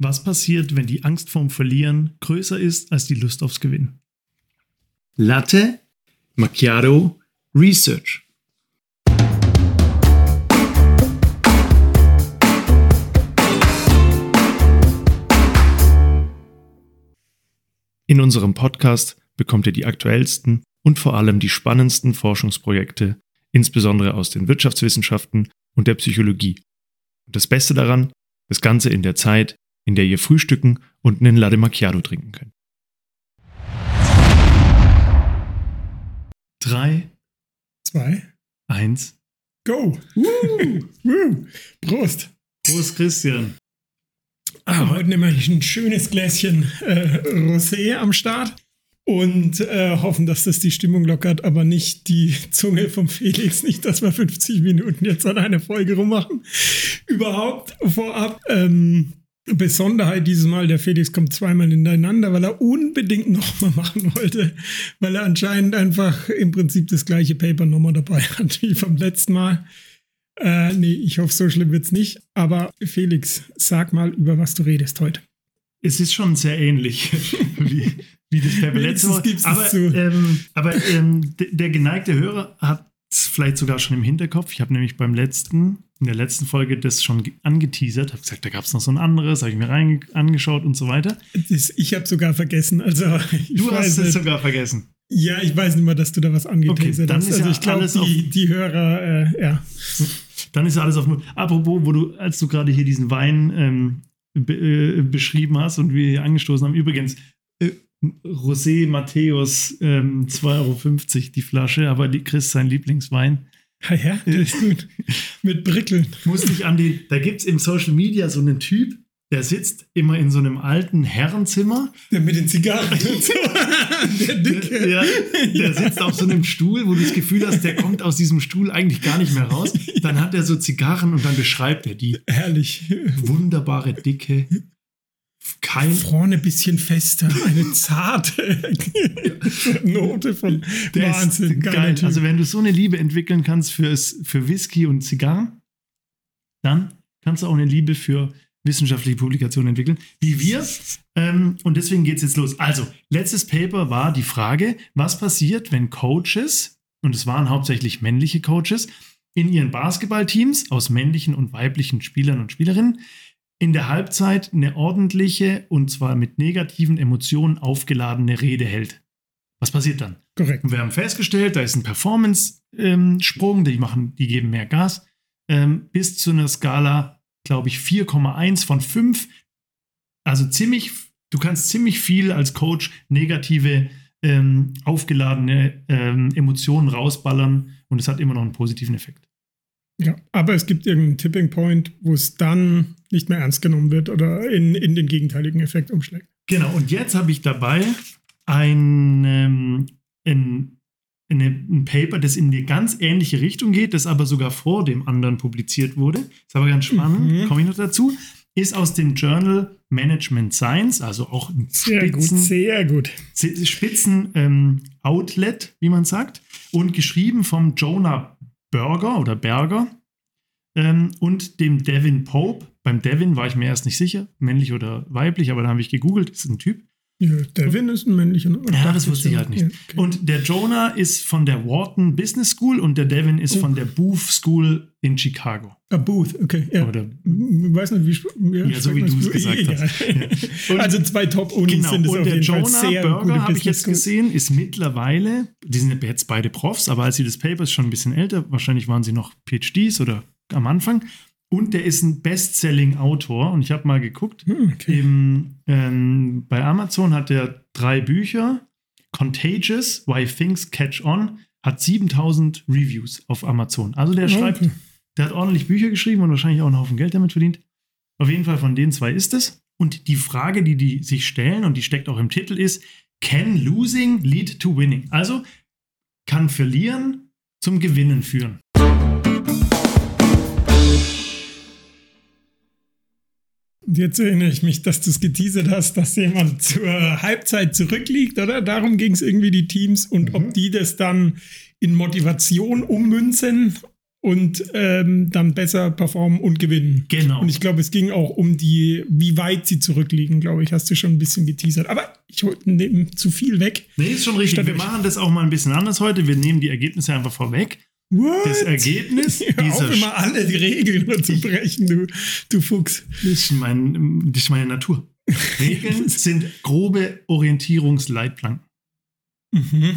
Was passiert, wenn die Angst vorm Verlieren größer ist als die Lust aufs Gewinnen? Latte Macchiato Research. In unserem Podcast bekommt ihr die aktuellsten und vor allem die spannendsten Forschungsprojekte, insbesondere aus den Wirtschaftswissenschaften und der Psychologie. Und das Beste daran, das Ganze in der Zeit, in der ihr frühstücken und einen Latte Macchiato trinken könnt. 3, Zwei. 1. Go! Prost! Prost, Christian. Ah, heute nehmen wir ein schönes Gläschen äh, Rosé am Start und äh, hoffen, dass das die Stimmung lockert, aber nicht die Zunge vom Felix. Nicht, dass wir 50 Minuten jetzt an einer Folge rummachen. Überhaupt vorab. Ähm, Besonderheit dieses Mal, der Felix kommt zweimal hintereinander, weil er unbedingt nochmal machen wollte, weil er anscheinend einfach im Prinzip das gleiche Paper nochmal dabei hat wie vom letzten Mal. Äh, nee, ich hoffe, so schlimm wird's nicht. Aber Felix, sag mal, über was du redest heute. Es ist schon sehr ähnlich wie, wie das Paper letzte Wenigstens Mal. Aber, es ähm, aber ähm, der geneigte Hörer hat es vielleicht sogar schon im Hinterkopf. Ich habe nämlich beim letzten, in der letzten Folge das schon ge- angeteasert, habe gesagt, da gab es noch so ein anderes, habe ich mir rein angeschaut und so weiter. Ich habe sogar vergessen. Also, ich Du weiß hast es sogar vergessen. Ja, ich weiß nicht mehr, dass du da was angeteasert dann hast. ist Also ja ich glaube, die, die Hörer, äh, ja. Dann ist ja alles auf Null. Apropos, wo du, als du gerade hier diesen Wein ähm, be äh, beschrieben hast und wir hier angestoßen haben, übrigens, äh, Rosé Matthäus, ähm, 2,50 Euro die Flasche, aber die Chris sein Lieblingswein. Ja, ja, das ist gut. Mit Brickeln. Musste ich an die, da gibt es im Social Media so einen Typ, der sitzt immer in so einem alten Herrenzimmer. Der mit den Zigarren und so. Der Dicke. Ja, der sitzt auf so einem Stuhl, wo du das Gefühl hast, der kommt aus diesem Stuhl eigentlich gar nicht mehr raus. Dann hat er so Zigarren und dann beschreibt er die Herrlich. wunderbare, dicke, kein Vorne ein bisschen fester. Eine zarte Note von Der Wahnsinn. geil. Typ. Also wenn du so eine Liebe entwickeln kannst fürs, für Whisky und Zigarren, dann kannst du auch eine Liebe für wissenschaftliche Publikationen entwickeln, wie wir. Ähm, und deswegen geht es jetzt los. Also, letztes Paper war die Frage, was passiert, wenn Coaches, und es waren hauptsächlich männliche Coaches, in ihren Basketballteams aus männlichen und weiblichen Spielern und Spielerinnen in der Halbzeit eine ordentliche und zwar mit negativen Emotionen aufgeladene Rede hält. Was passiert dann? Korrekt. Und wir haben festgestellt, da ist ein Performance-Sprung, die machen, die geben mehr Gas, ähm, bis zu einer Skala, glaube ich, 4,1 von 5. Also ziemlich, du kannst ziemlich viel als Coach negative, ähm, aufgeladene ähm, Emotionen rausballern und es hat immer noch einen positiven Effekt. Ja, aber es gibt irgendeinen Tipping Point, wo es dann nicht mehr ernst genommen wird oder in, in den gegenteiligen Effekt umschlägt. Genau, und jetzt habe ich dabei ein, ähm, ein, eine, ein Paper, das in die ganz ähnliche Richtung geht, das aber sogar vor dem anderen publiziert wurde. Ist aber ganz spannend, Mhm. komme ich noch dazu. Ist aus dem Journal Management Science, also auch ein Sehr gut, Spitzen, sehr gut. Spitzen ähm, Outlet, wie man sagt, und geschrieben vom Jonah Berger oder Berger ähm, und dem Devin Pope. Beim Devin war ich mir erst nicht sicher, männlich oder weiblich, aber dann habe ich gegoogelt, das ist ein Typ. Ja, Devin ist ein männlicher. Ja, das wusste ich halt nicht. Ja, okay. Und der Jonah ist von der Wharton Business School und der Devin ist Oh. von der Booth School in Chicago. Ah, Booth, okay. Ja. Oder Ich weiß nicht, wie. sp- Ja, so wie du es gesagt Egal. hast. Und- also zwei Top-Unis genau, sind es und auf der jeden Fall Jonah sehr gute Berger habe ich jetzt gesehen, ist mittlerweile, die sind jetzt beide Profs, aber als sie das Paper ist schon ein bisschen älter, wahrscheinlich waren sie noch PhDs oder am Anfang. Und der ist ein Bestselling-Autor und ich habe mal geguckt, Hm, okay. Im, ähm, bei Amazon hat er drei Bücher. Contagious, Why Things Catch On, hat 7000 Reviews auf Amazon. Also der schreibt, Okay. der hat ordentlich Bücher geschrieben und wahrscheinlich auch einen Haufen Geld damit verdient. Auf jeden Fall von den zwei ist es. Und die Frage, die die sich stellen, und die steckt auch im Titel, ist, can losing lead to winning? Also kann verlieren zum Gewinnen führen. Jetzt erinnere ich mich, dass du es geteasert hast, dass jemand zur Halbzeit zurückliegt, oder? Darum ging es irgendwie die Teams und Mhm. ob die das dann in Motivation ummünzen und ähm, dann besser performen und gewinnen. Genau. Und ich glaube, es ging auch um die, wie weit sie zurückliegen, glaube ich, hast du schon ein bisschen geteasert. Aber ich nehme zu viel weg. Nee, ist schon richtig. Statt Wir machen das auch mal ein bisschen anders heute. Wir nehmen die Ergebnisse einfach vorweg. What? Das Ergebnis Hör auf, dieser immer alle die Regeln zu brechen, du, du Fuchs. Das ist, mein, das ist meine Natur. Regeln sind grobe Orientierungsleitplanken. Mhm.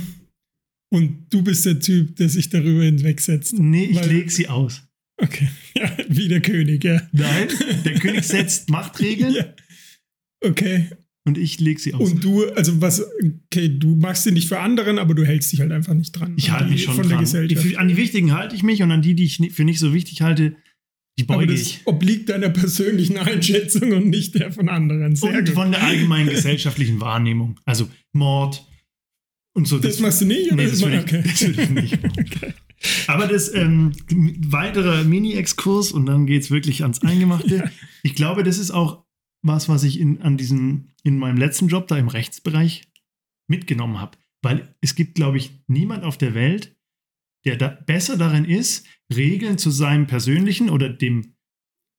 Und du bist der Typ, der sich darüber hinwegsetzt. Nee, ich lege sie aus. Okay, ja, wie der König, ja. Nein, der König setzt Machtregeln ja. Okay. Und ich lege sie aus. Und du, also was, okay, du machst sie nicht für anderen, aber du hältst dich halt einfach nicht dran. ich halte mich schon von dran. der Gesellschaft. Die, an die wichtigen halte ich mich und an die, die ich für nicht so wichtig halte, die aber beuge das ich. obliegt deiner persönlichen Einschätzung und nicht der von anderen. Sehr Und gut. von der allgemeinen gesellschaftlichen Wahrnehmung. Also Mord und so. das machst du nicht? Nee, oder? das will, ich, okay. das will ich nicht. okay. Aber das ähm, weiterer Mini-Exkurs und dann geht es wirklich ans Eingemachte. Ja. Ich glaube, das ist auch was, was ich in, an diesem, in meinem letzten Job da im Rechtsbereich mitgenommen habe. Weil es gibt, glaube ich, niemand auf der Welt, der da besser darin ist, Regeln zu seinem persönlichen oder dem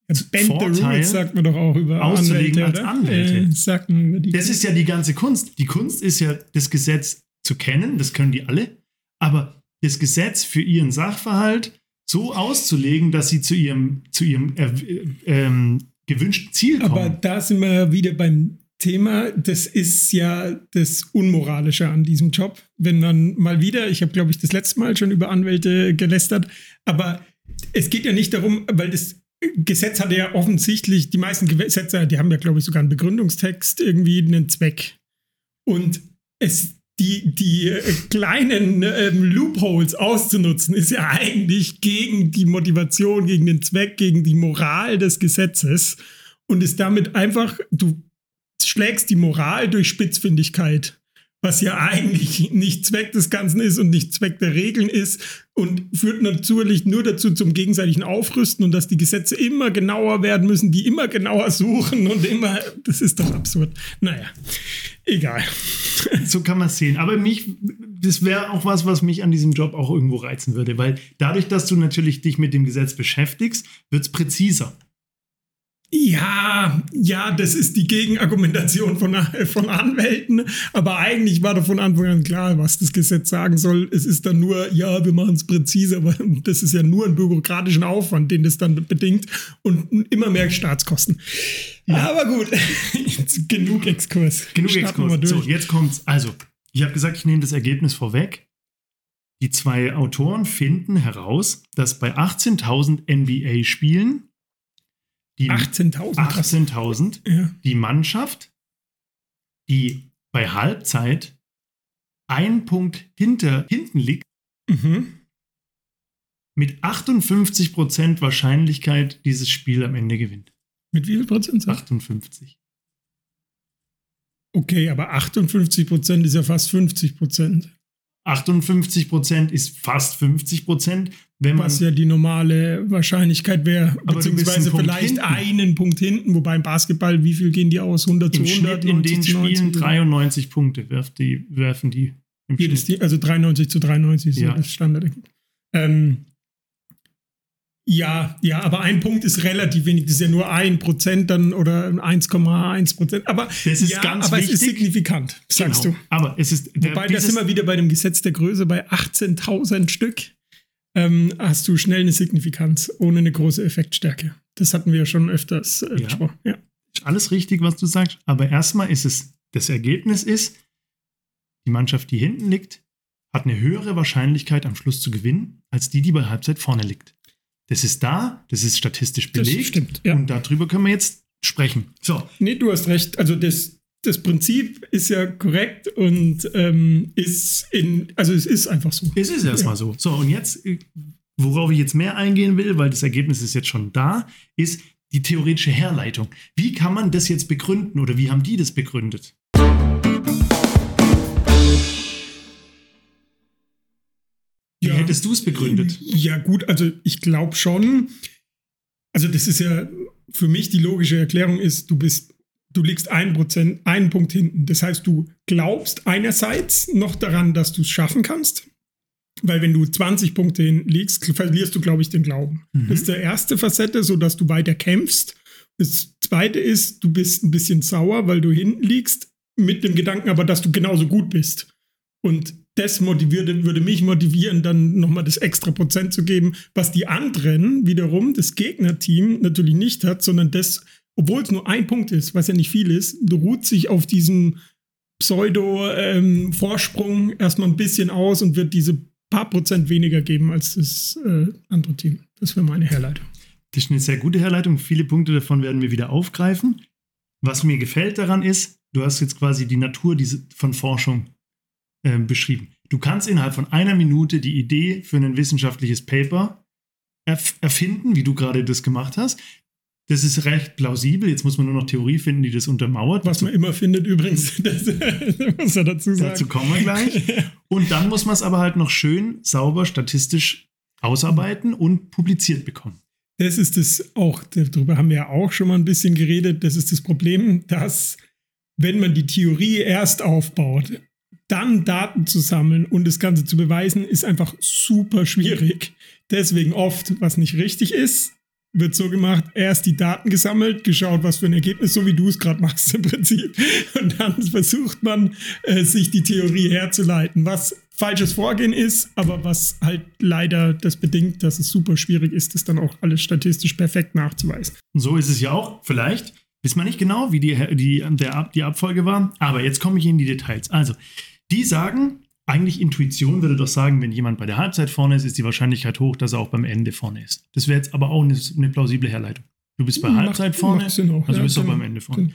the Vorteil rules sagt man doch auch über auszulegen Anwälte, als? Anwälte. Äh, Das ist ja die ganze Kunst. Die Kunst ist ja, das Gesetz zu kennen, das können die alle, aber das Gesetz für ihren Sachverhalt so auszulegen, dass sie zu ihrem, zu ihrem äh, ähm, gewünschten Ziel kommen. Aber da sind wir ja wieder beim Thema. Das ist ja das Unmoralische an diesem Job. Wenn man mal wieder, ich habe, glaube ich, das letzte Mal schon über Anwälte gelästert, aber es geht ja nicht darum, weil das Gesetz hat ja offensichtlich, die meisten Gesetze, die haben ja, glaube ich, sogar einen Begründungstext, irgendwie einen Zweck. Und es, die, die äh, kleinen ähm, Loopholes auszunutzen, ist ja eigentlich gegen die Motivation, gegen den Zweck, gegen die Moral des Gesetzes und ist damit einfach, du schlägst die Moral durch Spitzfindigkeit, was ja eigentlich nicht Zweck des Ganzen ist und nicht Zweck der Regeln ist und führt natürlich nur dazu zum gegenseitigen Aufrüsten und dass die Gesetze immer genauer werden müssen, die immer genauer suchen und immer, das ist doch absurd. Naja, egal. so kann man es sehen. Aber mich, das wäre auch was, was mich an diesem Job auch irgendwo reizen würde, weil dadurch, dass du natürlich dich mit dem Gesetz beschäftigst, wird es präziser. Ja, ja, das ist die Gegenargumentation von, von Anwälten, aber eigentlich war doch von Anfang an klar, was das Gesetz sagen soll. Es ist dann nur, ja, wir machen es präziser, aber das ist ja nur ein bürokratischen Aufwand, den das dann bedingt und immer mehr Staatskosten. Ja. Aber gut, genug Exkurs. Genug Starten Exkurs. So, jetzt kommt's. Also, ich habe gesagt, ich nehme das Ergebnis vorweg. Die zwei Autoren finden heraus, dass bei 18.000 NBA-Spielen 18.000. krass. 18.000 Ja. die Mannschaft, die bei Halbzeit ein Punkt hinter, hinten liegt, Mhm. mit 58% Wahrscheinlichkeit dieses Spiel am Ende gewinnt. Mit wie viel Prozent? 58. Okay, aber 58 Prozent ist ja fast 50 Prozent. 58% ist fast 50%, wenn man Was ja die normale Wahrscheinlichkeit wäre, beziehungsweise Punkt vielleicht hinten. einen Punkt hinten, wobei im Basketball, wie viel gehen die aus? 100 im zu 100? Schnitt in 90 den zu 90? Spielen 93 Punkte werfen die, werfen die im Jedes Schnitt. Team, also 93 zu 93 ist ja, Ja. das Standard. Ähm, ja, ja, aber ein Punkt ist relativ wenig. Das ist ja nur ein Prozent dann oder 1,1 Prozent. Aber, Das ist ja, ganz aber es ist wichtig. signifikant, sagst Genau. du. Aber es ist der, Wobei, da dieses- sind wir wieder bei dem Gesetz der Größe bei 18.000 Stück. Ähm, hast du schnell eine Signifikanz ohne eine große Effektstärke. Das hatten wir ja schon öfters äh, Ja. besprochen. Ja. ist alles richtig, was du sagst. Aber erstmal ist es, das Ergebnis ist, die Mannschaft, die hinten liegt, hat eine höhere Wahrscheinlichkeit am Schluss zu gewinnen, als die, die bei Halbzeit vorne liegt. Das ist da, das ist statistisch Das belegt. stimmt, ja. Und darüber können wir jetzt sprechen. So, Nee, du hast recht. Also das, das Prinzip ist ja korrekt und ähm, ist in, also es ist einfach so. es ist erstmal so. So, und jetzt, äh, worauf ich jetzt mehr eingehen will, weil das Ergebnis ist jetzt schon da, ist die theoretische Herleitung. Wie kann man das jetzt begründen oder wie haben die das begründet? Hättest du es begründet? Ja, gut, also ich glaube schon. Also, das ist ja für mich die logische Erklärung ist, du bist, du liegst ein Prozent, einen Punkt hinten. Das heißt, du glaubst einerseits noch daran, dass du es schaffen kannst. weil wenn du 20 Punkte hinlegst, verlierst du, glaube ich, den Glauben. Mhm. Das ist der erste Facette, so dass du weiter kämpfst. Das zweite ist, du bist ein bisschen sauer, weil du hinten liegst, mit dem Gedanken aber, dass du genauso gut bist. Und das motivierte, würde mich motivieren, dann nochmal das extra Prozent zu geben, was die anderen wiederum, das Gegnerteam, natürlich nicht hat, sondern das, obwohl es nur ein Punkt ist, was ja nicht viel ist, ruht sich auf diesem Pseudo-Vorsprung ähm, erstmal ein bisschen aus und wird diese paar Prozent weniger geben als das äh, andere Team. Das wäre meine Herleitung. Das ist eine sehr gute Herleitung. Viele Punkte davon werden wir wieder aufgreifen. Was mir gefällt daran ist, du hast jetzt quasi die Natur diese, von Forschung äh, beschrieben. Du kannst innerhalb von einer Minute die Idee für ein wissenschaftliches Paper erf erfinden, wie du gerade das gemacht hast. Das ist recht plausibel. Jetzt muss man nur noch Theorie finden, die das untermauert. Was man immer findet übrigens, das, das muss er dazu sagen. Dazu kommen wir gleich. Und dann muss man es aber halt noch schön sauber statistisch ausarbeiten und publiziert bekommen. Das ist das auch, darüber haben wir ja auch schon mal ein bisschen geredet. Das ist das Problem, dass wenn man die Theorie erst aufbaut, dann Daten zu sammeln und das Ganze zu beweisen, ist einfach super schwierig. Deswegen oft, was nicht richtig ist, wird so gemacht, erst die Daten gesammelt, geschaut, was für ein Ergebnis, so wie du es gerade machst im Prinzip. Und dann versucht man, äh, sich die Theorie herzuleiten, was falsches Vorgehen ist, aber was halt leider das bedingt, dass es super schwierig ist, das dann auch alles statistisch perfekt nachzuweisen. Und so ist es ja auch, vielleicht. Wissen wir nicht genau, wie die, die, der, die Abfolge war, aber jetzt komme ich in die Details. Also, die sagen, eigentlich Intuition würde doch sagen, wenn jemand bei der Halbzeit vorne ist, ist die Wahrscheinlichkeit hoch, dass er auch beim Ende vorne ist. Das wäre jetzt aber auch eine, eine, plausible Herleitung. Du bist bei Macht- Halbzeit vorne, macht auch, also ja, bist du auch genau. beim Ende vorne.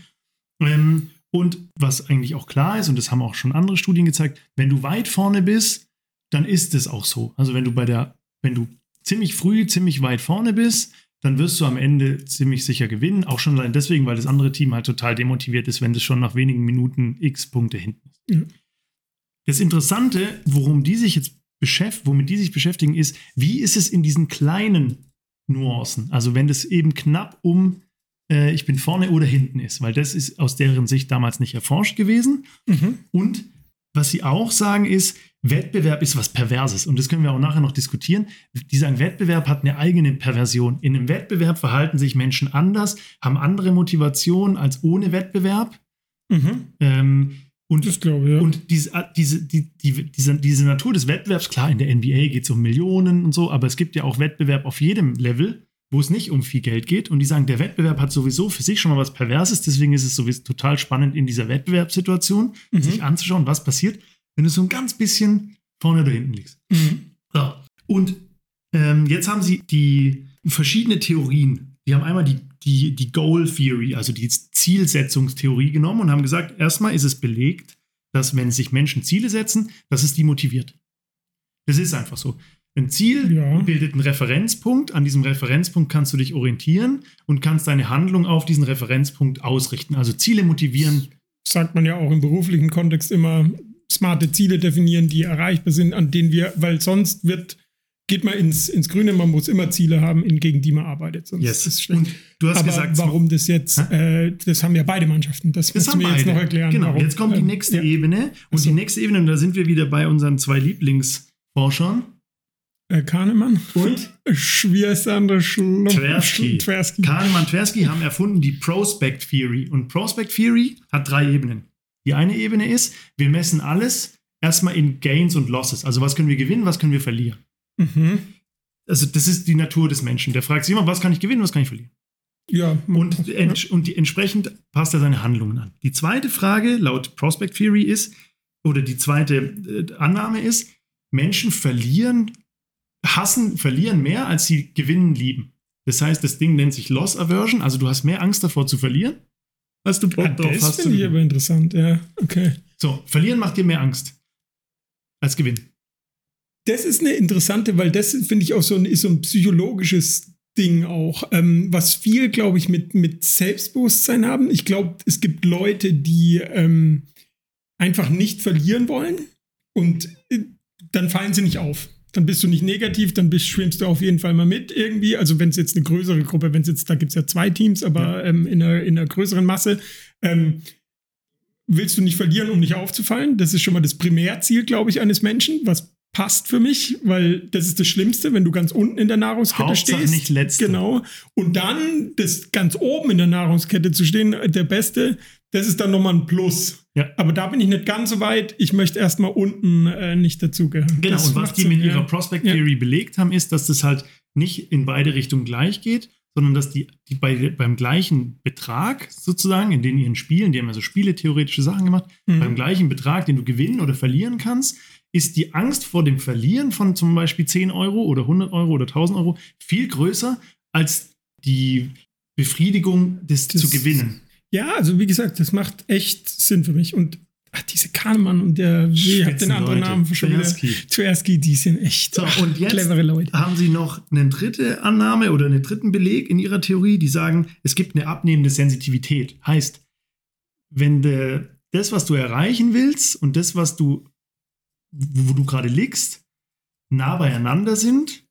Ähm, und was eigentlich auch klar ist, und das haben auch schon andere Studien gezeigt, wenn du weit vorne bist, dann ist es auch so. Also wenn du bei der, wenn du ziemlich früh, ziemlich weit vorne bist, dann wirst du am Ende ziemlich sicher gewinnen. Auch schon allein deswegen, weil das andere Team halt total demotiviert ist, wenn das schon nach wenigen Minuten x Punkte hinten ist. Ja. Das Interessante, worum die sich jetzt beschäftigen, womit die sich beschäftigen, ist, wie ist es in diesen kleinen Nuancen? Also wenn das eben knapp um äh, ich bin vorne oder hinten ist, weil das ist aus deren Sicht damals nicht erforscht gewesen. Mhm. Und was sie auch sagen ist, Wettbewerb ist was Perverses. Und das können wir auch nachher noch diskutieren. Die sagen, Wettbewerb hat eine eigene Perversion. In einem Wettbewerb verhalten sich Menschen anders, haben andere Motivationen als ohne Wettbewerb. Mhm. Ähm, und Das glaube ich, ja. und diese, diese, die, die, diese, diese Natur des Wettbewerbs, klar, in der NBA geht es um Millionen und so, aber es gibt ja auch Wettbewerb auf jedem Level, wo es nicht um viel Geld geht. Und die sagen, der Wettbewerb hat sowieso für sich schon mal was Perverses, deswegen ist es sowieso total spannend in dieser Wettbewerbssituation, Mhm. sich anzuschauen, was passiert, wenn du so ein ganz bisschen vorne oder hinten liegst. Mhm. So. Und ähm, jetzt haben sie die verschiedene Theorien. Die haben einmal die, die, die Goal Theory, also die Zielsetzungstheorie genommen und haben gesagt, erstmal ist es belegt, dass wenn sich Menschen Ziele setzen, dass es die motiviert. Das ist einfach so. Ein Ziel Ja. bildet einen Referenzpunkt. An diesem Referenzpunkt kannst du dich orientieren und kannst deine Handlung auf diesen Referenzpunkt ausrichten. Also Ziele motivieren. sagt man ja auch im beruflichen Kontext immer, smarte Ziele definieren, die erreichbar sind, an denen wir, weil sonst wird, geht man ins, ins Grüne, man muss immer Ziele haben, in- gegen die man arbeitet. Sonst ist es schlecht. Und du hast Aber gesagt, warum das jetzt, äh, das haben ja beide Mannschaften. Das, Das du haben mir jetzt beide. noch erklären. Genau, warum. jetzt kommt die Ähm, nächste ja. Ebene. Und Ach so. die nächste Ebene, und da sind wir wieder bei unseren zwei Lieblingsforschern. Äh, Kahnemann Und? Schwiersander Schlump. Tversky. Tversky. Kahnemann und Tversky haben erfunden die Prospect Theory. Und Prospect Theory hat drei Ebenen. Die eine Ebene ist, wir messen alles erstmal in Gains und Losses. Also was können wir gewinnen, was können wir verlieren. Mhm. Also das ist die Natur des Menschen. Der fragt sich immer, was kann ich gewinnen, was kann ich verlieren. Ja, Und, ents und die, entsprechend passt er seine Handlungen an. Die zweite Frage laut Prospect Theory ist, oder die zweite äh, Annahme ist, Menschen verlieren, hassen, verlieren mehr, als sie gewinnen lieben. Das heißt, das Ding nennt sich Loss Aversion, also du hast mehr Angst davor zu verlieren, als du Bock ja, drauf das hast. zu finde ich aber interessant, ja. Okay. So, verlieren macht dir mehr Angst als gewinnen. Das ist eine interessante, weil das finde ich auch so ein, ist so ein psychologisches Ding auch, ähm, was viel, glaube ich, mit, mit Selbstbewusstsein haben. Ich glaube, es gibt Leute, die ähm, einfach nicht verlieren wollen und äh, dann fallen sie nicht auf. Dann bist du nicht negativ, dann bist, schwimmst du auf jeden Fall mal mit irgendwie. Also wenn es jetzt eine größere Gruppe, wenn es jetzt, da gibt es ja zwei Teams, aber ähm, in, einer, in einer größeren Masse, ähm, willst du nicht verlieren, um nicht aufzufallen. Das ist schon mal das Primärziel, glaube ich, eines Menschen. Was passt für mich, weil das ist das Schlimmste, wenn du ganz unten in der Nahrungskette Hauptsache stehst. nicht letzte. Genau. Und dann das ganz oben in der Nahrungskette zu stehen, der Beste, das ist dann nochmal ein Plus. Ja. Aber da bin ich nicht ganz so weit. Ich möchte erstmal unten äh, nicht dazugehören. Genau, Das und was die mit ihrer ja. Prospect Ja. Theory belegt haben, ist, dass das halt nicht in beide Richtungen gleich geht, sondern dass die, die bei, beim gleichen Betrag sozusagen, in den ihren Spielen, die haben ja so spieletheoretische Sachen gemacht, Mhm. beim gleichen Betrag, den du gewinnen oder verlieren kannst, ist die Angst vor dem Verlieren von zum Beispiel 10 Euro oder 100 Euro oder 1000 Euro viel größer als die Befriedigung des Das- zu gewinnen. Ja, also wie gesagt, das macht echt Sinn für mich. Und ach, diese Kahnemann und der, wie hat den anderen Spitzenleute. Namen schon wieder. Tversky. Tversky, die sind echt So, ach, und jetzt clevere Leute. haben Sie noch eine dritte Annahme oder einen dritten Beleg in Ihrer Theorie, die sagen, es gibt eine abnehmende Sensitivität. Heißt, wenn de, das, was du erreichen willst und das, was du, wo du gerade liegst, nah beieinander sind,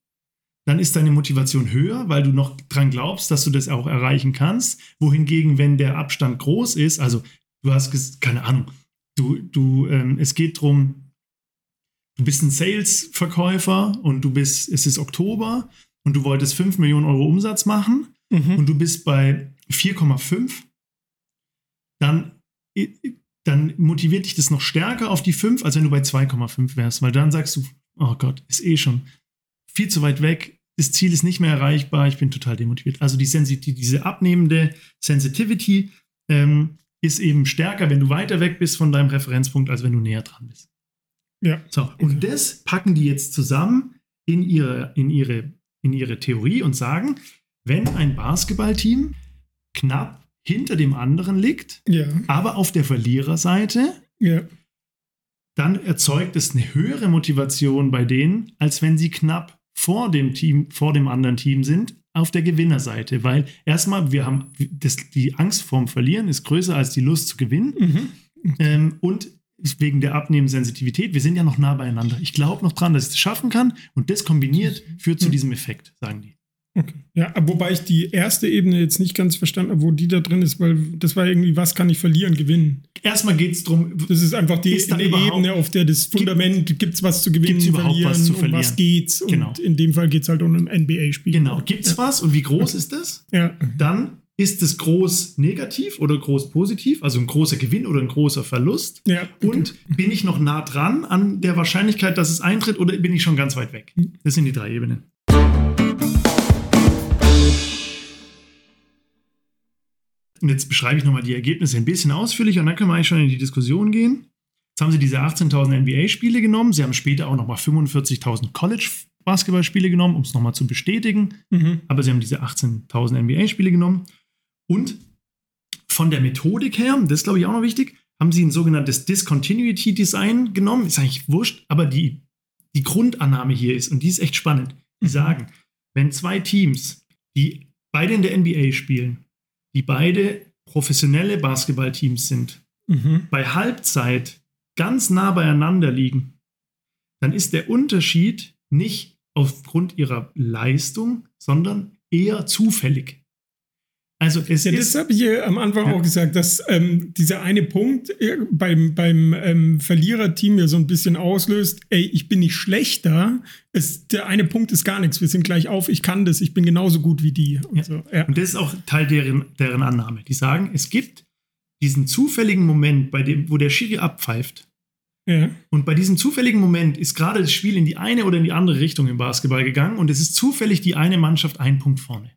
dann ist deine Motivation höher, weil du noch dran glaubst, dass du das auch erreichen kannst. Wohingegen, wenn der Abstand groß ist, also du hast, keine Ahnung, du, du, ähm, es geht drum, du bist ein Sales-Verkäufer und du bist, es ist Oktober und du wolltest 5 Millionen Euro Umsatz machen Mhm. und du bist bei 4,5, dann, dann motiviert dich das noch stärker auf die 5, als wenn du bei 2,5 wärst, weil dann sagst du, oh Gott, ist eh schon viel zu weit weg, das Ziel ist nicht mehr erreichbar, ich bin total demotiviert. Also die Sensitivity, diese abnehmende Sensitivity ähm, ist eben stärker, wenn du weiter weg bist von deinem Referenzpunkt, als wenn du näher dran bist. Ja. So, und das packen die jetzt zusammen in ihre, in ihre, in ihre Theorie und sagen, wenn ein Basketballteam knapp hinter dem anderen liegt, Ja, aber auf der Verliererseite, ja. dann erzeugt es eine höhere Motivation bei denen, als wenn sie knapp vor dem Team, vor dem anderen Team sind, auf der Gewinnerseite. Weil erstmal, wir haben das, die Angst vorm Verlieren ist größer als die Lust zu gewinnen. Mhm. Ähm, und wegen der abnehmenden Sensitivität, wir sind ja noch nah beieinander. Ich glaube noch dran, dass ich das schaffen kann. Und das kombiniert führt zu diesem Effekt, sagen die. Okay. Ja, wobei ich die erste Ebene jetzt nicht ganz verstanden habe, wo die da drin ist, weil das war irgendwie, was kann ich verlieren, gewinnen. Erstmal geht es darum, Das ist einfach die Ist Ebene, auf der das Fundament, gibt es was zu gewinnen, Gibt's überhaupt was zu um verlieren? was geht's. Genau. Und in dem Fall geht es halt um ein NBA-Spiel. genau, gibt es was und wie groß ist das? Ja. Dann ist es groß negativ oder groß positiv, also ein großer Gewinn oder ein großer Verlust. ja. Und bin ich noch nah dran an der Wahrscheinlichkeit, dass es eintritt oder bin ich schon ganz weit weg? Das sind die drei Ebenen. Und jetzt beschreibe ich nochmal die Ergebnisse ein bisschen ausführlicher und dann können wir eigentlich schon in die Diskussion gehen. Jetzt haben sie diese 18.000 NBA-Spiele genommen. Sie haben später auch nochmal 45.000 College-Basketballspiele genommen, um es nochmal zu bestätigen. Mhm. Aber sie haben diese 18.000 NBA-Spiele genommen. Und von der Methodik her, das ist glaube ich auch noch wichtig, haben sie ein sogenanntes Discontinuity Design genommen. Ist eigentlich wurscht, aber die, die Grundannahme hier ist, und die ist echt spannend, die Mhm. sagen, wenn zwei Teams, die beide in der NBA spielen, die beide professionelle Basketballteams sind, Mhm. bei Halbzeit ganz nah beieinander liegen, dann ist der Unterschied nicht aufgrund ihrer Leistung, sondern eher zufällig. Also es Ja, das habe ich ja am Anfang Ja. auch gesagt, dass ähm, dieser eine Punkt äh, beim, beim ähm, Verliererteam ja so ein bisschen auslöst, ey, ich bin nicht schlechter. Es, der eine Punkt ist gar nichts. Wir sind gleich auf, ich kann das, ich bin genauso gut wie die. Und Ja. so. Und das ist auch Teil deren, deren Annahme. Die sagen, es gibt diesen zufälligen Moment, bei dem, wo der Schiri abpfeift. Und bei diesem zufälligen Moment ist gerade das Spiel in die eine oder in die andere Richtung im Basketball gegangen und es ist zufällig die eine Mannschaft einen Punkt vorne.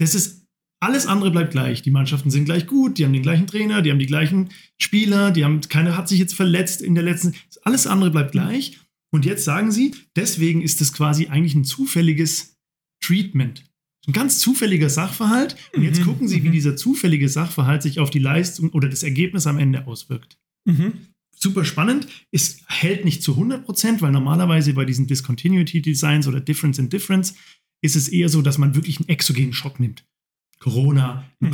Das ist alles andere bleibt gleich. Die Mannschaften sind gleich gut, die haben den gleichen Trainer, die haben die gleichen Spieler, die haben keiner hat sich jetzt verletzt in der letzten. Alles andere bleibt gleich. Und jetzt sagen sie, deswegen ist es quasi eigentlich ein zufälliges Treatment. Ein ganz zufälliger Sachverhalt. Und jetzt Mhm, gucken sie, wie mhm. dieser zufällige Sachverhalt sich auf die Leistung oder das Ergebnis am Ende auswirkt. Mhm. Super spannend. Es hält nicht zu 100%, weil normalerweise bei diesen Discontinuity Designs oder Difference in Difference ist es eher so, dass man wirklich einen exogenen Schock nimmt. Corona, Mhm.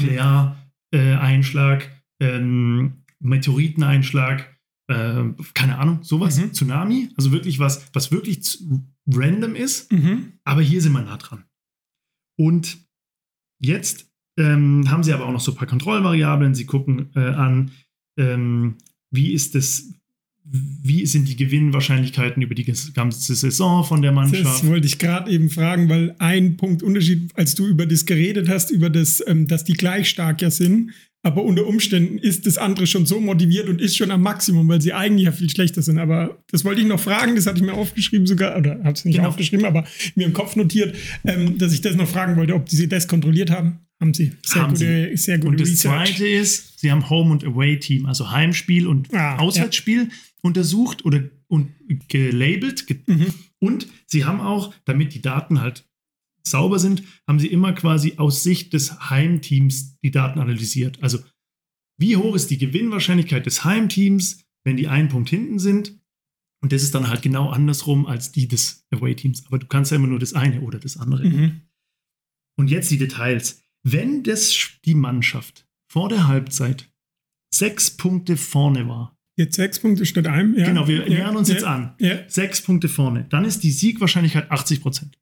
Nukleareinschlag, ähm, Meteoriteneinschlag, äh, keine Ahnung, sowas, Mhm. Tsunami, also wirklich was, was wirklich random ist, Mhm. aber hier sind wir nah dran. Und jetzt ähm, haben sie aber auch noch so ein paar Kontrollvariablen. Sie gucken äh, an, ähm, wie ist das, wie sind die Gewinnwahrscheinlichkeiten über die ganze Saison von der Mannschaft. Das wollte ich gerade eben fragen, weil ein Punkt Unterschied, als du über das geredet hast, über das, ähm, dass die gleich stark ja sind, aber unter Umständen ist das andere schon so motiviert und ist schon am Maximum, weil sie eigentlich ja viel schlechter sind. Aber das wollte ich noch fragen, das hatte ich mir aufgeschrieben sogar, oder habe es nicht genau. aufgeschrieben, aber mir im Kopf notiert, ähm, dass ich das noch fragen wollte, ob sie das kontrolliert haben. Haben sie. Sehr haben gute, sie. sehr gute Und das Research. zweite ist, sie haben Home- und Away-Team, also Heimspiel und ah, Auswärtsspiel ja. Untersucht oder und gelabelt. Ge mhm. Und sie haben auch, damit die Daten halt sauber sind, haben sie immer quasi aus Sicht des Heimteams die Daten analysiert. Also wie hoch ist die Gewinnwahrscheinlichkeit des Heimteams, wenn die einen Punkt hinten sind? Und das ist dann halt genau andersrum als die des Away-Teams. Aber du kannst ja immer nur das eine oder das andere. Mhm. Und jetzt die Details. Wenn das, die Mannschaft vor der Halbzeit sechs Punkte vorne war. Jetzt sechs Punkte statt einem, ja. Genau, wir ja, nähern uns ja, jetzt an. Sechs Punkte vorne. Dann ist die Siegwahrscheinlichkeit 80 Prozent.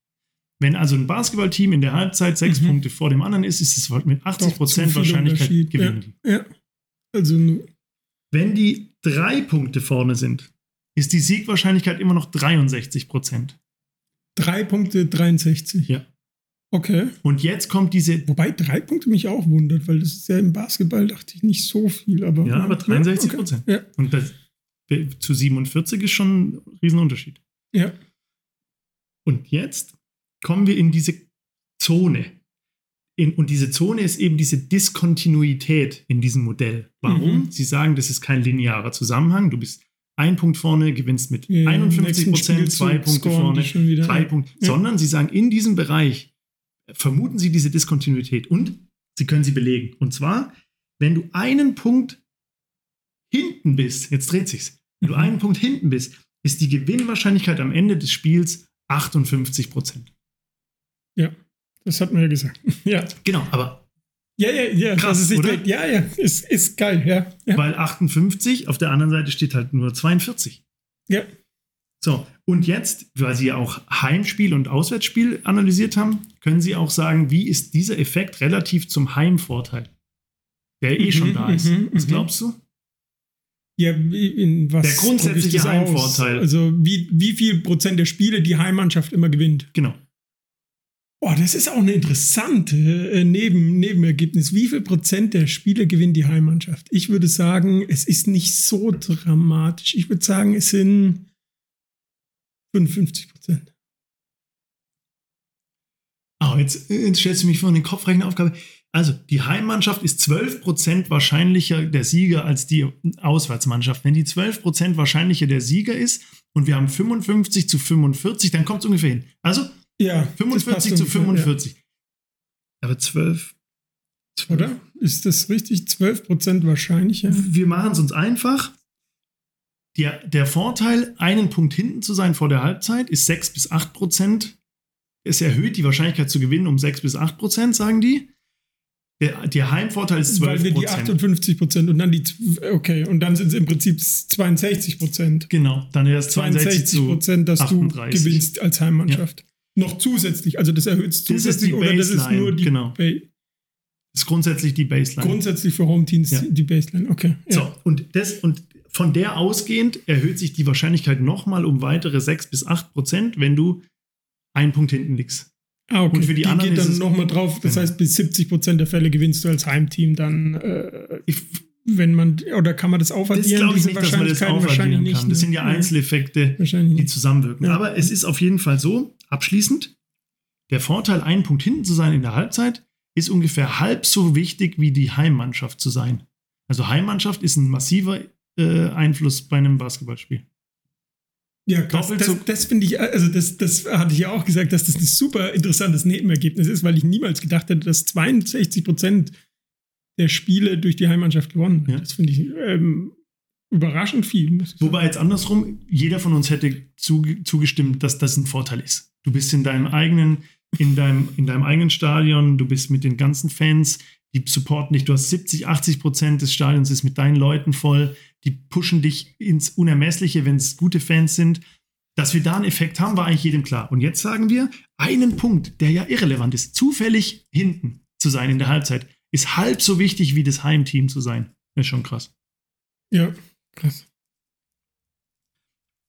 Wenn also ein Basketballteam in der Halbzeit sechs mhm. Punkte vor dem anderen ist, ist es mit 80 Prozent Wahrscheinlichkeit gewinnen die. Ja. Also wenn die drei Punkte vorne sind, ist die Siegwahrscheinlichkeit immer noch 63 Prozent. Drei Punkte 63. Ja. Okay. Und jetzt kommt diese. Wobei drei Punkte mich auch wundert, weil das ist ja im Basketball, dachte ich, nicht so viel. Aber, ja, aber 63 Prozent. Okay. ja. Und das, zu 47 ist schon ein Riesenunterschied. Ja. Und jetzt kommen wir in diese Zone. In, und diese Zone ist eben diese Diskontinuität in diesem Modell. Warum? Mhm. Sie sagen, das ist kein linearer Zusammenhang. Du bist ein Punkt vorne, gewinnst mit ja, 51 Prozent, zwei Punkte vorne, drei Punkte, ja. sondern sie sagen, in diesem Bereich vermuten sie diese Diskontinuität und sie können sie belegen. Und zwar, wenn du einen Punkt hinten bist, jetzt dreht sich's, wenn du mhm. einen Punkt hinten bist, ist die Gewinnwahrscheinlichkeit am Ende des Spiels 58 Prozent. Ja, das hat man ja gesagt. ja. Genau, aber. Ja, ja, ja, krass, ist oder? ja, ja, ist, ist geil, ja, ja. Weil 58, auf der anderen Seite steht halt nur 42. Ja. So, und jetzt, weil Sie ja auch Heimspiel und Auswärtsspiel analysiert haben, können Sie auch sagen, wie ist dieser Effekt relativ zum Heimvorteil, der eh mhm, schon da ist. Mhm, was mhm. glaubst du? Ja, in was der grundsätzliche Heimvorteil. Also wie, wie viel Prozent der Spiele die Heimmannschaft immer gewinnt. Genau. Boah, das ist auch eine interessante äh, Neben Nebenergebnis. Wie viel Prozent der Spiele gewinnt die Heimmannschaft? Ich würde sagen, es ist nicht so dramatisch. Ich würde sagen, es sind 55 Prozent. Oh, jetzt, jetzt stellst du mich vor eine Kopfrechenaufgabe. Also, die Heimmannschaft ist 12% wahrscheinlicher der Sieger als die Auswärtsmannschaft. Wenn die 12% wahrscheinlicher der Sieger ist und wir haben 55 zu 45, dann kommt es ungefähr hin. Also, ja, 45 zu 45. Ja. Aber 12, 12. Oder? Ist das richtig? 12% wahrscheinlicher? Wir machen es uns einfach. Der, der Vorteil, einen Punkt hinten zu sein vor der Halbzeit, ist 6 bis 8 Prozent. Es erhöht die Wahrscheinlichkeit zu gewinnen um 6 bis 8 Prozent, sagen die. Der, der Heimvorteil ist 12 Weil wir die 58 Prozent und dann die, okay, und dann sind es im Prinzip 62 Prozent. Genau, dann erst 62 Prozent, dass 38. du gewinnst als Heimmannschaft. Ja noch zusätzlich. Also das erhöht es zusätzlich das oder das ist nur die genau. Das ist grundsätzlich die Baseline. Grundsätzlich für Home Teams ja. die Baseline, okay. Ja. So, und, das, und von der ausgehend erhöht sich die Wahrscheinlichkeit nochmal um weitere 6 bis 8 Prozent, wenn du einen Punkt hinten liegst. Ah, okay. Und für die, die anderen geht dann nochmal drauf. Das genau. heißt, bis 70 Prozent der Fälle gewinnst du als Heimteam dann. Äh, ich, wenn man, oder kann man das aufaddieren? Das glaube ich nicht, dass man das aufaddieren kann. Das sind ja Einzeleffekte, die zusammenwirken. Ja. Aber es ist auf jeden Fall so, abschließend, der Vorteil, einen Punkt hinten zu sein in der Halbzeit, ist ungefähr halb so wichtig wie die Heimmannschaft zu sein. Also Heimmannschaft ist ein massiver äh, Einfluss bei einem Basketballspiel. Ja, krass. Das, das, das finde ich, also das, das hatte ich ja auch gesagt, dass das ein super interessantes Nebenergebnis ist, weil ich niemals gedacht hätte, dass 62 Prozent der Spiele durch die Heimmannschaft gewonnen. Ja. Das finde ich ähm, überraschend viel. Wobei jetzt andersrum, jeder von uns hätte zugestimmt, dass das ein Vorteil ist. Du bist in deinem eigenen, in deinem, in deinem eigenen Stadion, du bist mit den ganzen Fans, die supporten dich. Du hast 70, 80 Prozent des Stadions ist mit deinen Leuten voll. Die pushen dich ins Unermessliche, wenn es gute Fans sind. Dass wir da einen Effekt haben, war eigentlich jedem klar. Und jetzt sagen wir, einen Punkt, der ja irrelevant ist, zufällig hinten zu sein in der Halbzeit, ist halb so wichtig wie das Heimteam zu sein. ist schon krass. Ja, krass.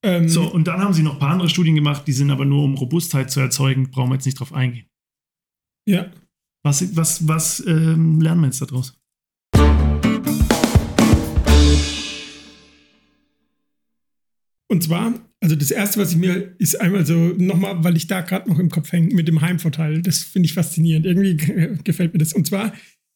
Ähm, So, und dann haben sie noch ein paar andere Studien gemacht, die sind aber nur, um Robustheit zu erzeugen, brauchen wir jetzt nicht drauf eingehen. Ja. Was, was, was ähm, lernen wir jetzt daraus? Und zwar, also das erste, was ich mir ist einmal so nochmal, weil ich da gerade noch im Kopf hänge mit dem Heimvorteil. Das finde ich faszinierend. Irgendwie gefällt mir das. Und zwar,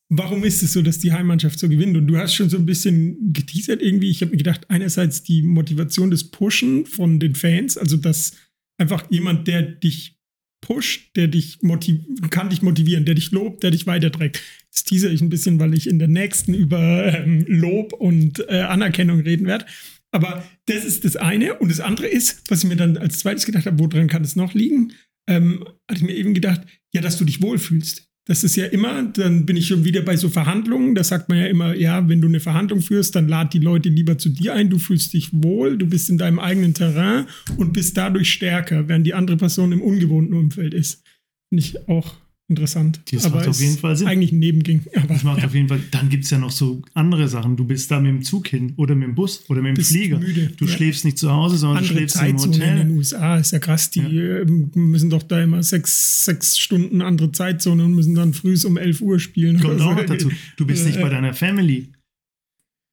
warum ist es so, dass die Heimmannschaft so gewinnt? Und du hast schon so ein bisschen geteasert irgendwie. Ich habe mir gedacht, einerseits die Motivation des Pushen von den Fans, also dass einfach jemand, der dich pusht, der dich motiv kann dich motivieren, der dich lobt, der dich weiterträgt. Das teaser ich ein bisschen, weil ich in der nächsten über ähm, Lob und äh, Anerkennung reden werde. Aber das ist das eine. Und das andere ist, was ich mir dann als zweites gedacht habe, woran kann es noch liegen? Ähm, hatte ich mir eben gedacht, ja, dass du dich wohlfühlst. Das ist ja immer, dann bin ich schon wieder bei so Verhandlungen. Da sagt man ja immer, ja, wenn du eine Verhandlung führst, dann lad die Leute lieber zu dir ein. Du fühlst dich wohl, du bist in deinem eigenen Terrain und bist dadurch stärker, während die andere Person im ungewohnten Umfeld ist. Finde ich auch interessant. Das macht auf jeden Fall Sinn. Eigentlich ein Nebenging. Aber Das macht ja, auf jeden Fall. Dann gibt es ja noch so andere Sachen. Du bist da mit dem Zug hin oder mit dem Bus oder mit dem Bist Flieger. müde, Du ja. schläfst nicht zu Hause, sondern du andere schläfst im Zeitzonen in den Hotel. USA ist ja krass. Die ähm, müssen doch da immer sechs, sechs Stunden andere Zeitzone und müssen dann früh um 11 Uhr spielen. Kommt auch so. noch dazu. Du bist nicht Äh, bei deiner Family.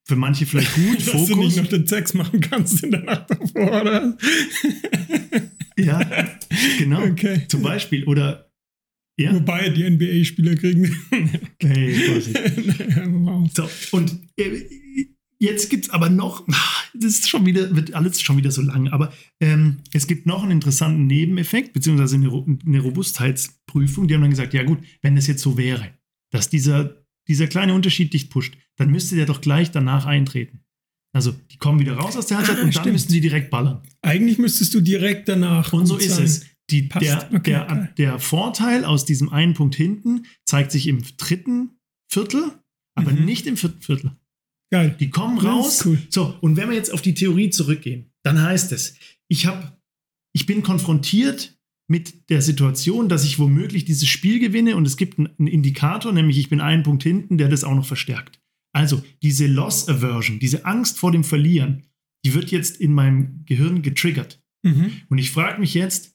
Für manche vielleicht gut, Dass du nicht Fokus. noch den Sex machen kannst in der Nacht davor, oder? Ja, genau. Okay. Zum Beispiel. Oder, ja, Wobei die NBA-Spieler kriegen. hey, wow. So, und äh, jetzt gibt es aber noch, das ist schon wieder, wird alles schon wieder so lang, aber ähm, es gibt noch einen interessanten Nebeneffekt, beziehungsweise eine, eine Robustheitsprüfung. Die haben dann gesagt, ja gut, wenn es jetzt so wäre, dass dieser, dieser kleine Unterschied dich pusht, dann müsste der doch gleich danach eintreten. Also, die kommen wieder raus aus der Halbzeit Ah, und dann stimmt. müssten sie direkt ballern. Eigentlich müsstest du direkt danach. Und so ist es. Die, Passt. der, Okay, der, geil. der Vorteil aus diesem einen Punkt hinten zeigt sich im dritten Viertel, aber Mhm. nicht im vierten Viertel. Geil. Die kommen raus. cool. So, und wenn wir jetzt auf die Theorie zurückgehen, dann heißt es, ich habe, ich bin konfrontiert mit der Situation, dass ich womöglich dieses Spiel gewinne und es gibt einen einen Indikator, nämlich ich bin einen Punkt hinten, der das auch noch verstärkt. Also diese Loss Aversion, diese Angst vor dem Verlieren, die wird jetzt in meinem Gehirn getriggert. Mhm. Und ich frage mich jetzt,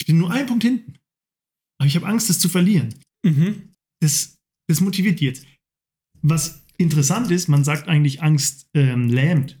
ich bin nur einen Punkt hinten, aber ich habe Angst, das zu verlieren Mhm. das, das motiviert die jetzt. Was interessant ist, man sagt eigentlich, Angst ähm, lähmt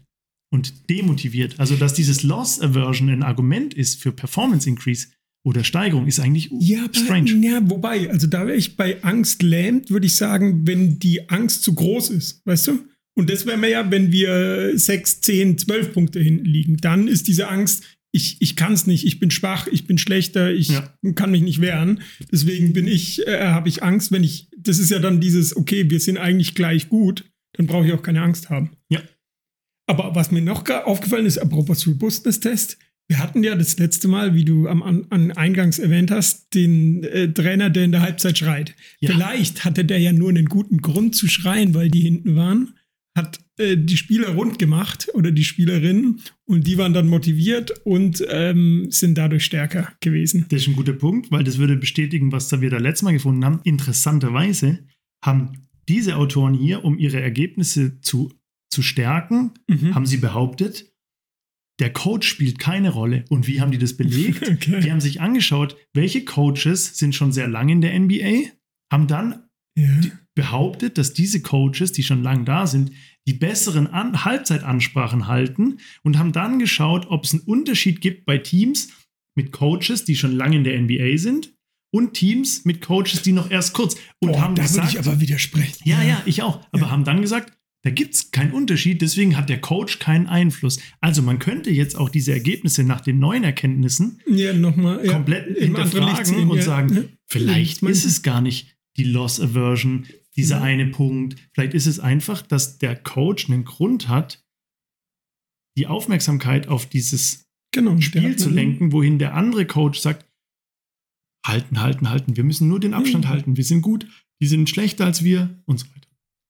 und demotiviert. Also, dass dieses Loss Aversion ein Argument ist für Performance Increase oder Steigerung, ist eigentlich Ja, strange. ja, wobei, also da wäre ich bei Angst lähmt, würde ich sagen, wenn die Angst zu groß ist, weißt du? Und das wäre mir ja, wenn wir 6, 10, 12 Punkte hinten liegen. Dann ist diese Angst, ich, ich kann es nicht, ich bin schwach, ich bin schlechter, ich Ja. kann mich nicht wehren. Deswegen bin ich, äh, habe ich Angst, wenn ich, das ist ja dann dieses, okay, wir sind eigentlich gleich gut, dann brauche ich auch keine Angst haben. Ja. Aber was mir noch aufgefallen ist, apropos Robustness-Test, wir hatten ja das letzte Mal, wie du am, an, an Eingangs erwähnt hast, den äh, Trainer, der in der Halbzeit schreit. Ja. Vielleicht hatte der ja nur einen guten Grund zu schreien, weil die hinten waren, hat äh, die Spieler rund gemacht oder die Spielerinnen und die waren dann motiviert und ähm, sind dadurch stärker gewesen. Das ist ein guter Punkt, weil das würde bestätigen, was wir da letztes Mal gefunden haben. Interessanterweise haben diese Autoren hier, um ihre Ergebnisse zu, zu stärken, Mhm. haben sie behauptet, der Coach spielt keine Rolle. Und wie haben die das belegt? Okay. Die haben sich angeschaut, welche Coaches sind schon sehr lange in der NBA, haben dann Ja. Behauptet, dass diese Coaches, die schon lange da sind, die besseren An Halbzeitansprachen halten und haben dann geschaut, ob es einen Unterschied gibt bei Teams mit Coaches, die schon lange in der NBA sind und Teams mit Coaches, die noch erst kurz und Boah, haben da würde gesagt, ich aber widersprechen. ja, ja, ich auch, aber Ja. haben dann gesagt, da gibt es keinen Unterschied, deswegen hat der Coach keinen Einfluss. Also man könnte jetzt auch diese Ergebnisse nach den neuen Erkenntnissen Ja, nochmal. Ja, komplett hinterfragen sehen, und ja. sagen, vielleicht ist es gar nicht die Loss Aversion, dieser Ja. eine Punkt. Vielleicht ist es einfach, dass der Coach einen Grund hat, die Aufmerksamkeit auf dieses genau, Spiel zu lenken, wohin der andere Coach sagt, halten, halten, halten, wir müssen nur den Abstand Mhm. halten, wir sind gut, die sind schlechter als wir und so weiter.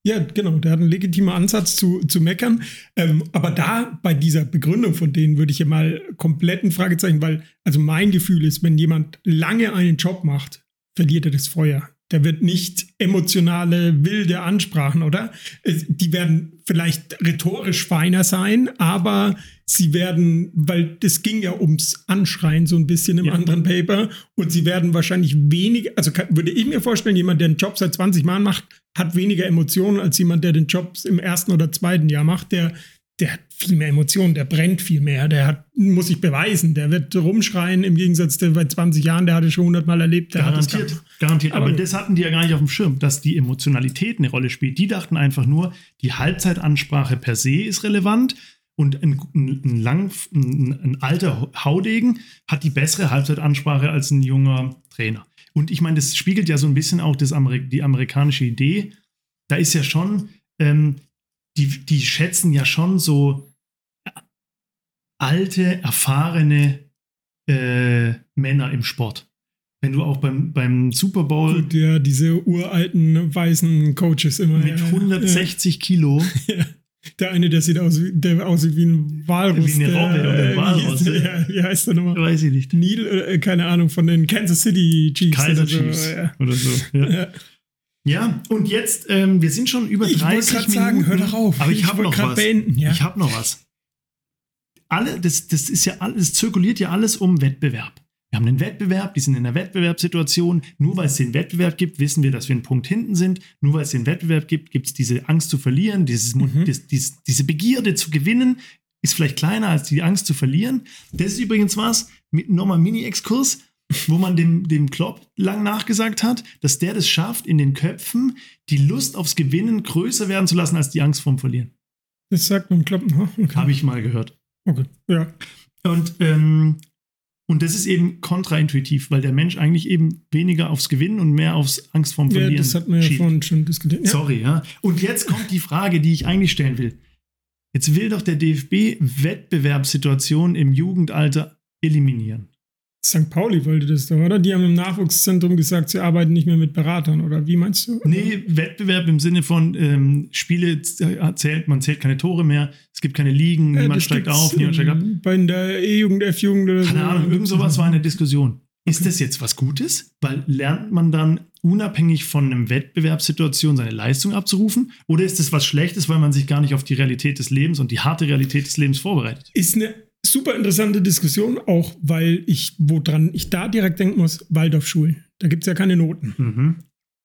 Ja, genau, der hat einen legitimen Ansatz zu, zu meckern. Ähm, aber da bei dieser Begründung von denen würde ich ja mal komplett ein Fragezeichen, weil, also mein Gefühl ist, wenn jemand lange einen Job macht, verliert er das Feuer. Der wird nicht emotionale, wilde Ansprachen, oder? Es- Die werden vielleicht rhetorisch feiner sein, aber sie werden, weil das ging ja ums Anschreien so ein bisschen im Ja. anderen Paper und sie werden wahrscheinlich weniger, also kann, würde ich mir vorstellen, jemand, der einen Job seit 20 Jahren macht, hat weniger Emotionen als jemand, der den Job im ersten oder zweiten Jahr macht, der der hat viel mehr Emotionen, der brennt viel mehr, der hat, muss sich beweisen, der wird rumschreien im Gegensatz der bei 20 Jahren, der hatte schon 100 Mal erlebt. Der hat das Garantiert, garantiert. Aber Aber- das hatten die ja gar nicht auf dem Schirm, dass die Emotionalität eine Rolle spielt. Die dachten einfach nur, die Halbzeitansprache per se ist relevant und ein, ein, lang, ein, ein alter Haudegen hat die bessere Halbzeitansprache als ein junger Trainer. Und ich meine, das spiegelt ja so ein bisschen auch das Ameri die amerikanische Idee. Da ist ja schon, ähm, die, die schätzen ja schon so alte, erfahrene äh, Männer im Sport. Wenn du auch beim, beim Super Bowl Gut, ja, diese uralten weißen Coaches immer. mit ja, 160 Kilo, Ja, ja. Der eine, der sieht aus, wie- der aussieht wie ein Walrus. Wie eine der, Robbe oder ein äh, Walross, Wie, ja. ja, wie heißt der nochmal? weiß ich nicht, Neil, äh, keine Ahnung, von den Kansas City Chiefs. Kaiser oder so, Chiefs ja. oder so. Ja, Ja. und jetzt, ähm, wir sind schon über Ich wollte 30 gerade Minuten. sagen, hör doch auf. Aber ich, Ich habe noch was. beenden, ja. Ich habe noch was. Alle, das, das ist ja alles, es zirkuliert ja alles um Wettbewerb. Wir haben einen Wettbewerb, die sind in einer Wettbewerbssituation. Nur weil es den Wettbewerb gibt, wissen wir, dass wir einen Punkt hinten sind. Nur weil es den Wettbewerb gibt, gibt es diese Angst zu verlieren, dieses, Mhm. das, dies, diese Begierde zu gewinnen, ist vielleicht kleiner als die Angst zu verlieren. Das ist übrigens was, mit nochmal Mini-Exkurs, wo man dem, dem Klopp lang nachgesagt hat, dass der das schafft, in den Köpfen die Lust aufs Gewinnen größer werden zu lassen als die Angst vorm Verlieren. Das sagt man Kloppen. ne? Okay. Habe ich mal gehört. Okay. Ja. Und, ähm, und das ist eben kontraintuitiv, weil der Mensch eigentlich eben weniger aufs Gewinnen und mehr aufs Angst vorm ja, Verlieren das hatten wir ja vorhin schon diskutiert. Ja. Sorry, ja. Und jetzt kommt die Frage, die ich eigentlich stellen will. Jetzt will doch der DFB Wettbewerbssituationen im Jugendalter eliminieren. St. Pauli wollte das doch, oder? Die haben im Nachwuchszentrum gesagt, sie arbeiten nicht mehr mit Beratern, oder wie meinst du? Nee, Wettbewerb im Sinne von ähm, Spiele zählt, man zählt keine Tore mehr, es gibt keine Ligen, Äh, niemand steigt auf, niemand steigt ab. Bei der E-Jugend, F-Jugend oder so. Keine Ahnung, irgend sowas war eine Diskussion. Ist das jetzt was Gutes? Weil lernt man dann unabhängig von einem Wettbewerbssituation seine Leistung abzurufen? Oder ist das was Schlechtes, weil man sich gar nicht auf die Realität des Lebens und die harte Realität des Lebens vorbereitet? Ist eine super interessante Diskussion, auch weil ich, woran ich da direkt denken muss, Waldorfschulen. Da gibt es ja keine Noten. Mhm.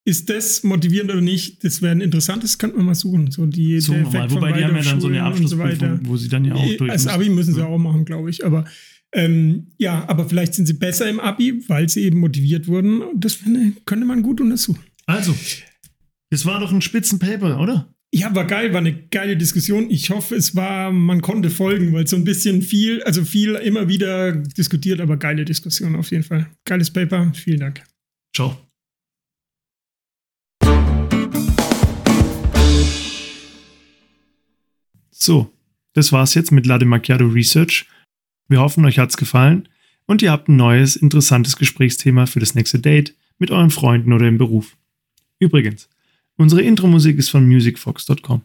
Ist das motivierend oder nicht? Das wäre ein interessantes, könnte man mal suchen. So die, So der. Effekt von Wobei die haben ja dann so eine Abschlussprüfung, wo sie dann ja auch durch Als. Abi müssen sie Ja. auch machen, glaube ich. Aber ähm, ja, aber vielleicht sind sie besser im Abi, weil sie eben motiviert wurden. Das könnte man gut untersuchen. Also, das war doch ein Spitzenpaper, oder? Ja, war geil, war eine geile Diskussion. Ich hoffe, es war, man konnte folgen, weil so ein bisschen viel, also viel immer wieder diskutiert, aber geile Diskussion auf jeden Fall. Geiles Paper, vielen Dank. Ciao. So, das war's jetzt mit Latte Macchiato Research. Wir hoffen, euch hat's gefallen und ihr habt ein neues, interessantes Gesprächsthema für das nächste Date mit euren Freunden oder im Beruf. Übrigens, unsere Intro-Musik ist von musicfox.com.